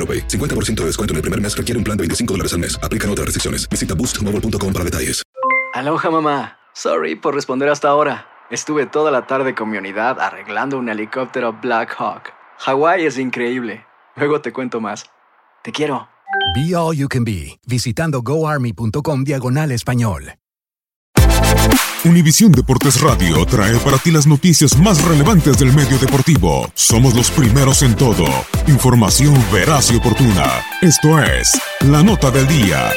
AroPay. 50% de descuento en el primer mes requiere un plan de 25 dólares al mes. Aplican otras restricciones. Visita boostmobile.com para detalles. Aloha mamá. Sorry por responder hasta ahora. Estuve toda la tarde con mi unidad arreglando un helicóptero Black Hawk. Hawái es increíble. Luego te cuento más. Te quiero. Be All You Can Be, visitando goarmy.com diagonal español. Univisión Deportes Radio trae para ti las noticias más relevantes del medio deportivo. Somos los primeros en todo. Información veraz y oportuna. Esto es La Nota del Día.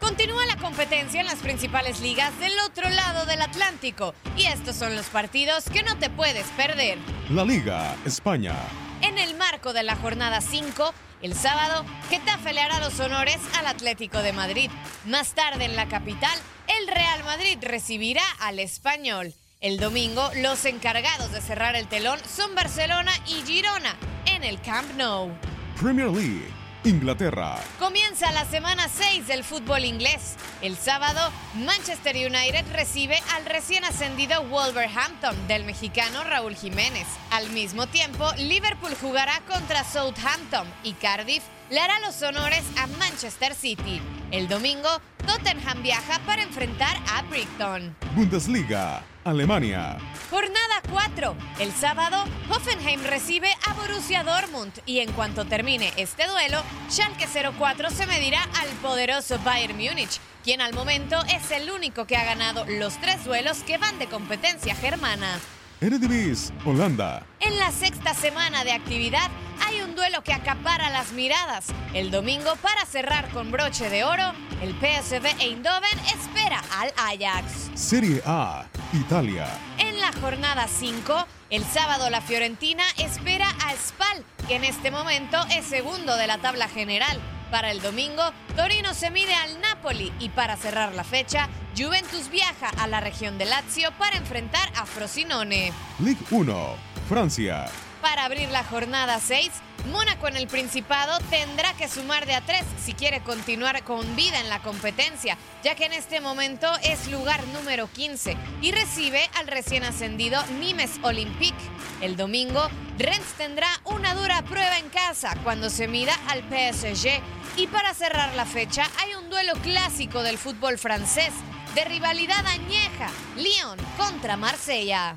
Continúa la competencia en las principales ligas del otro lado del Atlántico y estos son los partidos que no te puedes perder. La Liga España. Marco de la jornada 5, el sábado, Getafe le hará los honores al Atlético de Madrid. Más tarde en la capital, el Real Madrid recibirá al Español. El domingo, los encargados de cerrar el telón son Barcelona y Girona en el Camp Nou. Premier League. Inglaterra. Comienza la semana 6 del fútbol inglés. El sábado, Manchester United recibe al recién ascendido Wolverhampton del mexicano Raúl Jiménez. Al mismo tiempo, Liverpool jugará contra Southampton y Cardiff le hará los honores a Manchester City. El domingo, Tottenham viaja para enfrentar a Brighton. Bundesliga. Alemania. Jornada 4. El sábado, Hoffenheim recibe a Borussia Dortmund y en cuanto termine este duelo, Schalke 04 se medirá al poderoso Bayern Múnich, quien al momento es el único que ha ganado los tres duelos que van de competencia germana. Eredivisie. Holanda. En la sexta semana de actividad hay un duelo que acapara las miradas. El domingo, para cerrar con broche de oro, el PSV Eindhoven espera al Ajax. Serie A. Italia. En la jornada 5, el sábado la Fiorentina espera a Spal, que en este momento es segundo de la tabla general. Para el domingo, Torino se mide al Napoli y para cerrar la fecha, Juventus viaja a la región de Lazio para enfrentar a Frosinone. Ligue 1. Francia. Para abrir la jornada 6, Mónaco en el Principado tendrá que sumar de a 3 si quiere continuar con vida en la competencia, ya que en este momento es lugar número 15 y recibe al recién ascendido Nimes Olympique. El domingo, Rennes tendrá una dura prueba en casa cuando se mida al PSG. Y para cerrar la fecha, hay un duelo clásico del fútbol francés, de rivalidad añeja, Lyon contra Marsella.